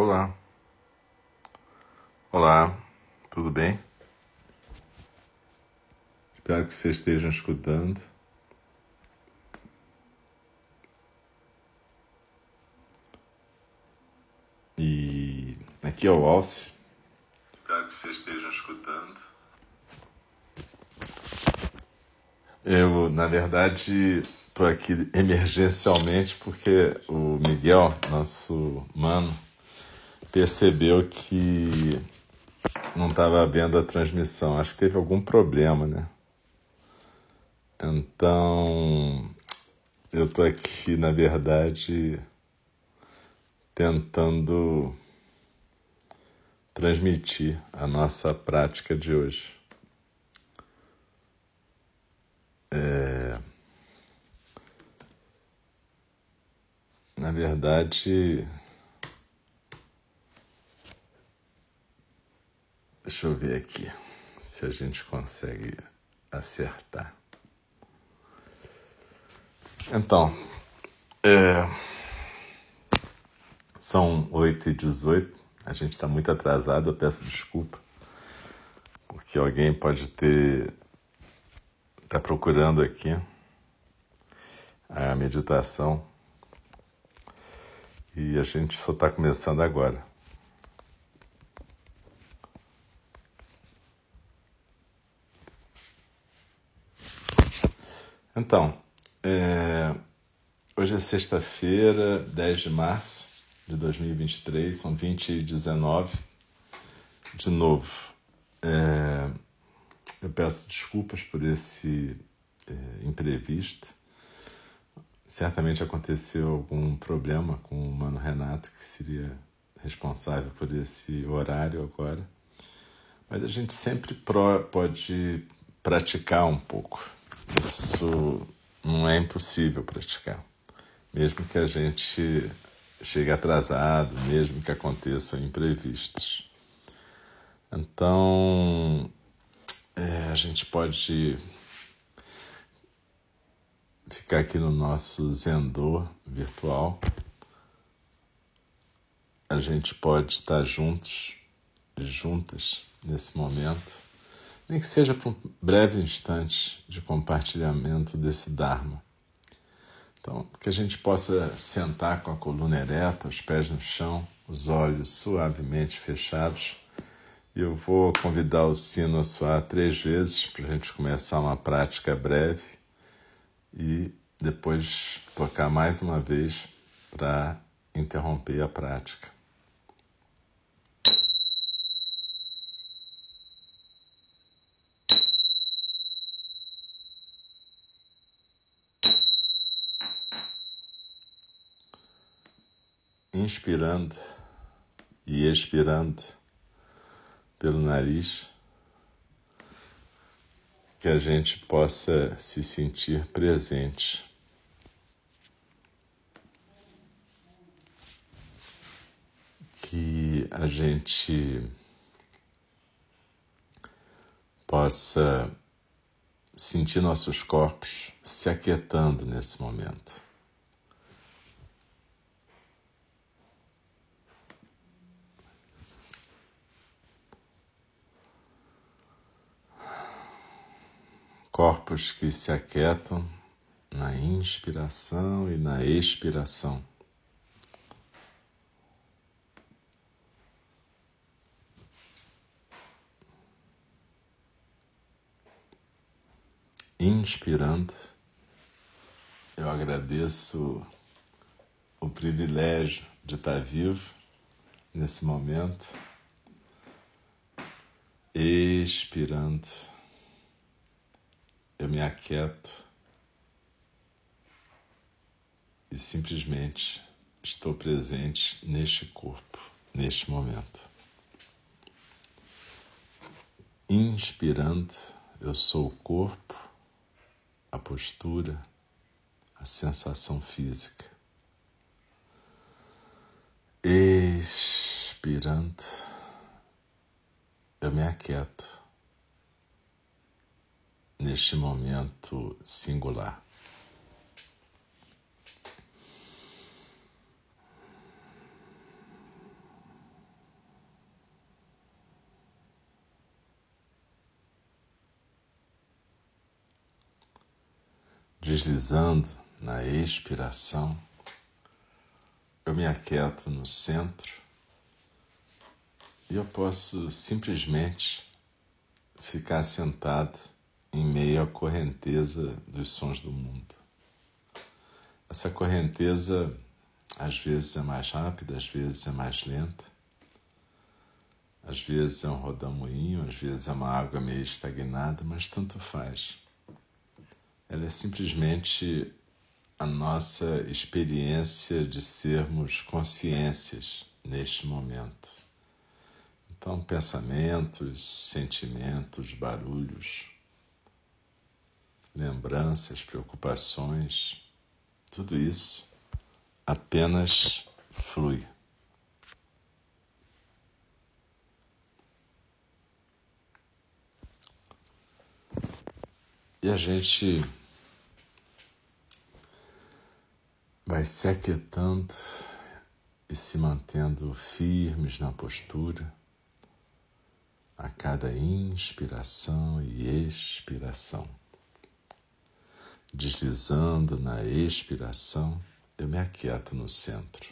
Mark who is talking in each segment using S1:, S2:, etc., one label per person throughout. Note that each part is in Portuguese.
S1: Olá. Olá, tudo bem? Espero que vocês estejam escutando. E aqui é o Alce. Espero que vocês estejam escutando. Eu, na verdade, estou aqui emergencialmente porque o Miguel, nosso mano, percebeu que não estava vendo a transmissão. Acho que teve algum problema, né? Então, eu estou aqui, na verdade, tentando transmitir a nossa prática de hoje. É... Na verdade, deixa eu ver aqui se a gente consegue acertar. Então, é... são 8 e 18 a gente está muito atrasado, eu peço desculpa, porque alguém pode ter está procurando aqui a meditação e a gente só está começando agora. Então, é, hoje é sexta-feira, 10 de março de 2023, são 20 e 19. De novo, é, eu peço desculpas por esse é, imprevisto. Certamente aconteceu algum problema com o Mano Renato, que seria responsável por esse horário agora. Mas a gente sempre pode praticar um pouco. Isso não é impossível praticar. Mesmo que a gente chegue atrasado, mesmo que aconteçam imprevistos. Então, é, a gente pode ficar aqui no nosso Zendô virtual. A gente pode estar juntos, juntas nesse momento, nem que seja por um breve instante de compartilhamento desse Dharma. Então, que a gente possa sentar com a coluna ereta, os pés no chão, os olhos suavemente fechados eu vou convidar o sino a soar três vezes para a gente começar uma prática breve e depois tocar mais uma vez para interromper a prática. Inspirando e expirando pelo nariz, que a gente possa se sentir presente. Que a gente possa sentir nossos corpos se aquietando nesse momento. Corpos que se aquietam na inspiração e na expiração. Inspirando, eu agradeço o privilégio de estar vivo nesse momento. Expirando eu me aquieto e simplesmente estou presente neste corpo, neste momento. Inspirando, eu sou o corpo, a postura, a sensação física. Expirando, eu me aquieto neste momento singular. Deslizando na expiração, eu me aquieto no centro e eu posso simplesmente ficar sentado em meio à correnteza dos sons do mundo. Essa correnteza às vezes é mais rápida, às vezes é mais lenta, às vezes é um rodamuinho, às vezes é uma água meio estagnada, mas tanto faz. Ela é simplesmente a nossa experiência de sermos consciências neste momento. Então, pensamentos, sentimentos, barulhos, lembranças, preocupações, tudo isso apenas flui. E a gente vai se aquietando e se mantendo firmes na postura a cada inspiração e expiração. Deslizando na expiração, eu me aquieto no centro.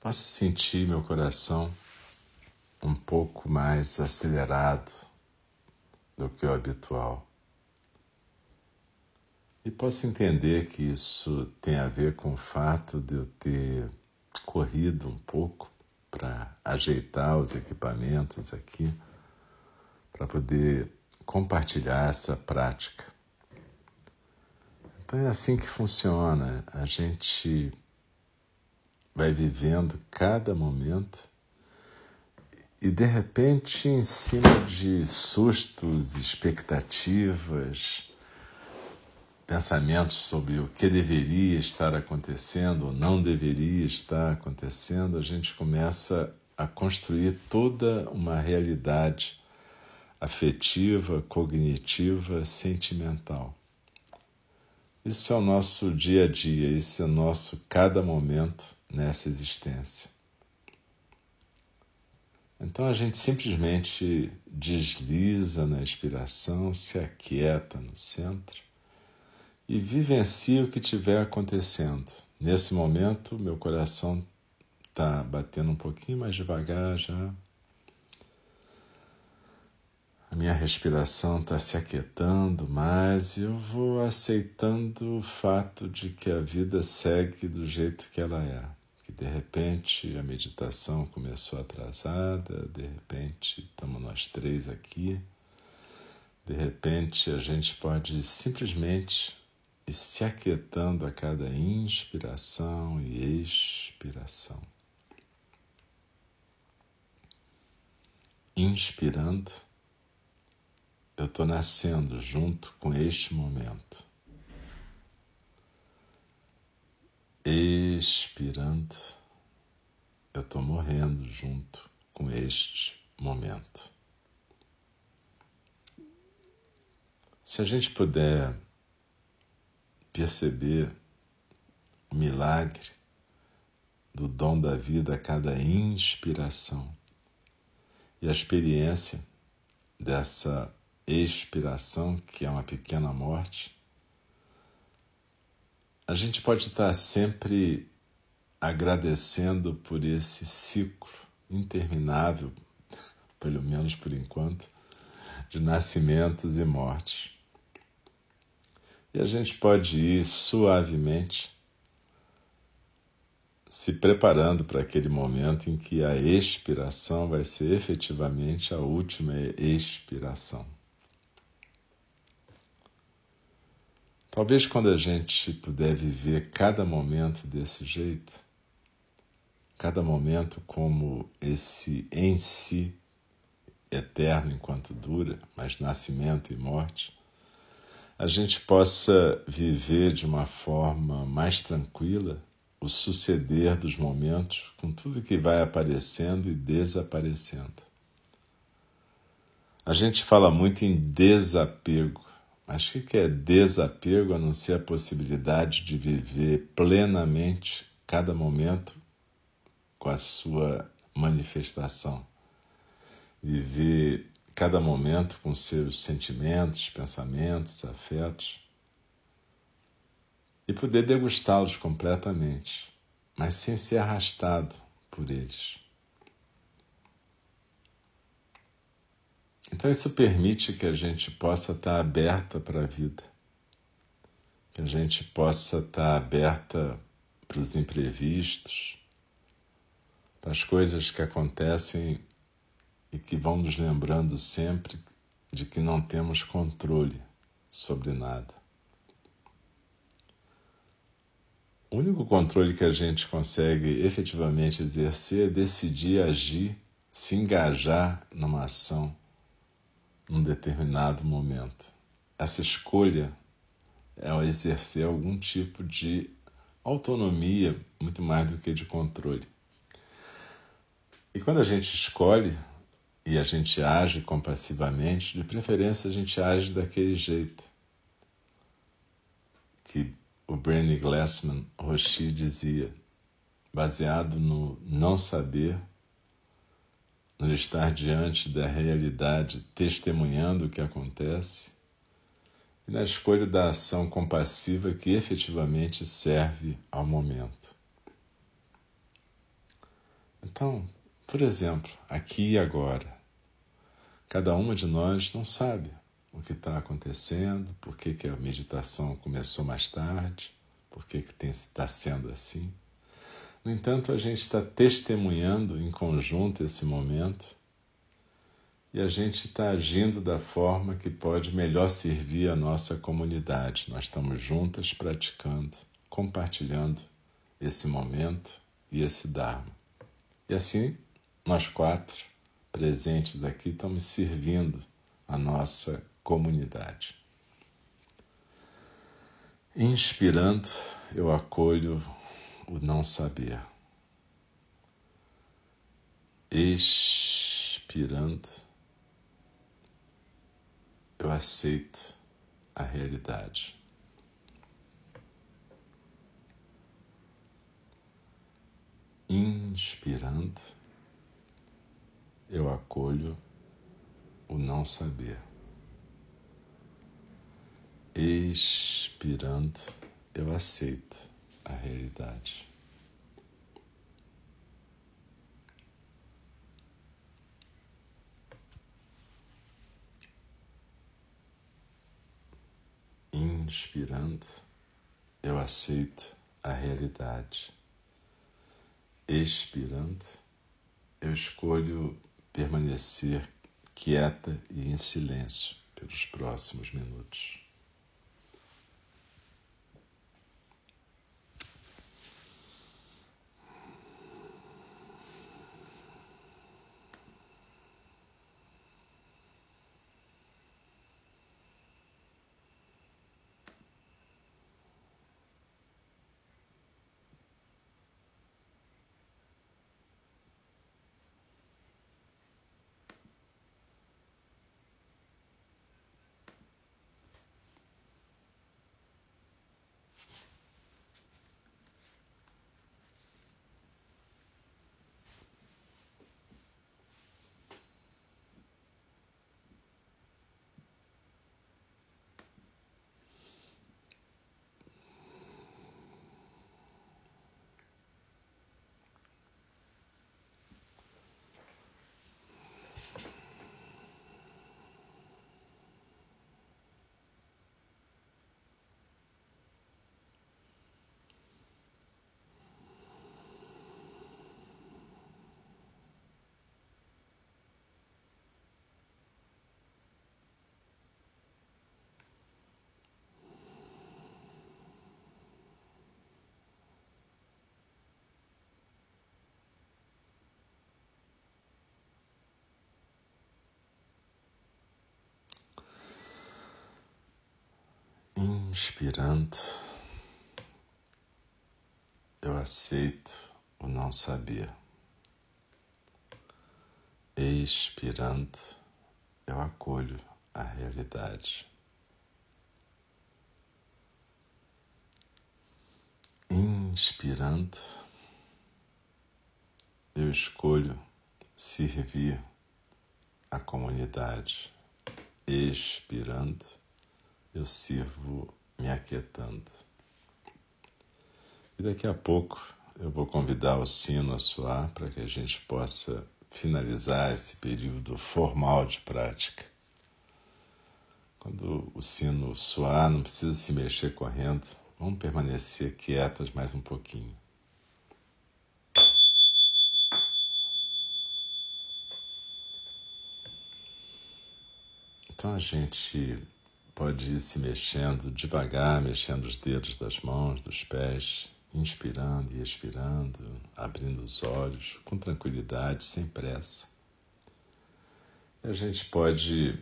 S1: Posso sentir meu coração um pouco mais acelerado do que o habitual. E posso entender que isso tem a ver com o fato de eu ter corrido um pouco para ajeitar os equipamentos aqui, para poder compartilhar essa prática. Então é assim que funciona. A gente vai vivendo cada momento e de repente, em cima de sustos, expectativas, pensamentos sobre o que deveria estar acontecendo ou não deveria estar acontecendo, a gente começa a construir toda uma realidade afetiva, cognitiva, sentimental. Isso é o nosso dia a dia, isso é o nosso cada momento nessa existência. Então a gente simplesmente desliza na expiração, se aquieta no centro e vivencia o que estiver acontecendo. Nesse momento, meu coração está batendo um pouquinho mais devagar já. A minha respiração está se aquietando mais e eu vou aceitando o fato de que a vida segue do jeito que ela é. Que de repente a meditação começou atrasada, de repente estamos nós três aqui, de repente a gente pode simplesmente ir se aquietando a cada inspiração e expiração. Inspirando eu estou nascendo junto com este momento. Expirando, eu estou morrendo junto com este momento. Se a gente puder perceber o milagre do dom da vida a cada inspiração e a experiência dessa expiração, que é uma pequena morte, a gente pode estar sempre agradecendo por esse ciclo interminável, pelo menos por enquanto, de nascimentos e mortes. E a gente pode ir suavemente se preparando para aquele momento em que a expiração vai ser efetivamente a última expiração. Talvez quando a gente puder viver cada momento desse jeito, cada momento como esse em si eterno enquanto dura, mas nascimento e morte, a gente possa viver de uma forma mais tranquila o suceder dos momentos com tudo que vai aparecendo e desaparecendo. A gente fala muito em desapego. Mas o que é desapego a não ser a possibilidade de viver plenamente cada momento com a sua manifestação, viver cada momento com seus sentimentos, pensamentos, afetos e poder degustá-los completamente, mas sem ser arrastado por eles. Então, isso permite que a gente possa estar aberta para a vida, que a gente possa estar aberta para os imprevistos, para as coisas que acontecem e que vão nos lembrando sempre de que não temos controle sobre nada. O único controle que a gente consegue efetivamente exercer é decidir agir, se engajar numa ação num determinado momento. Essa escolha é exercer algum tipo de autonomia, muito mais do que de controle. E quando a gente escolhe e a gente age compassivamente, de preferência a gente age daquele jeito que o Bernie Glassman Roshi dizia, baseado no não saber no estar diante da realidade, testemunhando o que acontece, e na escolha da ação compassiva que efetivamente serve ao momento. Então, por exemplo, aqui e agora, cada uma de nós não sabe o que está acontecendo, por que, que a meditação começou mais tarde, por que está sendo assim. No entanto, a gente está testemunhando em conjunto esse momento e a gente está agindo da forma que pode melhor servir a nossa comunidade. Nós estamos juntas praticando, compartilhando esse momento e esse Dharma. E assim, nós quatro presentes aqui estamos servindo a nossa comunidade. Inspirando, eu acolho o não saber. Expirando, eu aceito a realidade. Inspirando, eu acolho o não saber. Expirando, eu aceito a realidade. Inspirando, eu aceito a realidade. Expirando, eu escolho permanecer quieta e em silêncio pelos próximos minutos. Inspirando, eu aceito o não saber. Expirando, eu acolho a realidade. inspirando, eu escolho servir a comunidade. Expirando, eu sirvo me aquietando. E daqui a pouco eu vou convidar o sino a soar para que a gente possa finalizar esse período formal de prática. Quando o sino soar, não precisa se mexer correndo, vamos permanecer quietas mais um pouquinho. Então a gente pode ir se mexendo devagar, mexendo os dedos das mãos, dos pés, inspirando e expirando, abrindo os olhos com tranquilidade, sem pressa. E a gente pode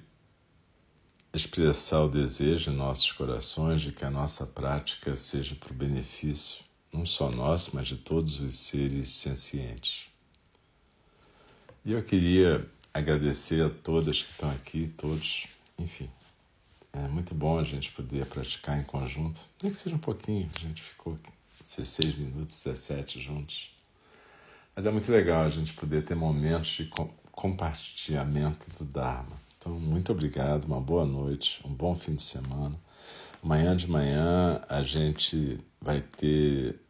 S1: expressar o desejo em nossos corações de que a nossa prática seja para o benefício, não só nosso, mas de todos os seres sencientes. E eu queria agradecer a todas que estão aqui, todos, enfim. É muito bom a gente poder praticar em conjunto, nem que seja um pouquinho, a gente ficou aqui 16 minutos, 17 juntos. Mas é muito legal a gente poder ter momentos de compartilhamento do Dharma. Então, muito obrigado, uma boa noite, um bom fim de semana. Amanhã de manhã a gente vai ter.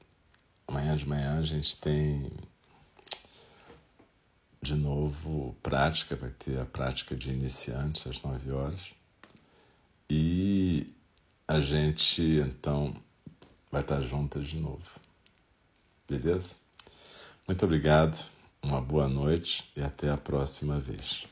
S1: Amanhã de manhã a gente tem de novo prática, vai ter a prática de iniciantes às 9 horas. E a gente então vai estar juntas de novo. Beleza? Muito obrigado, uma boa noite e até a próxima vez.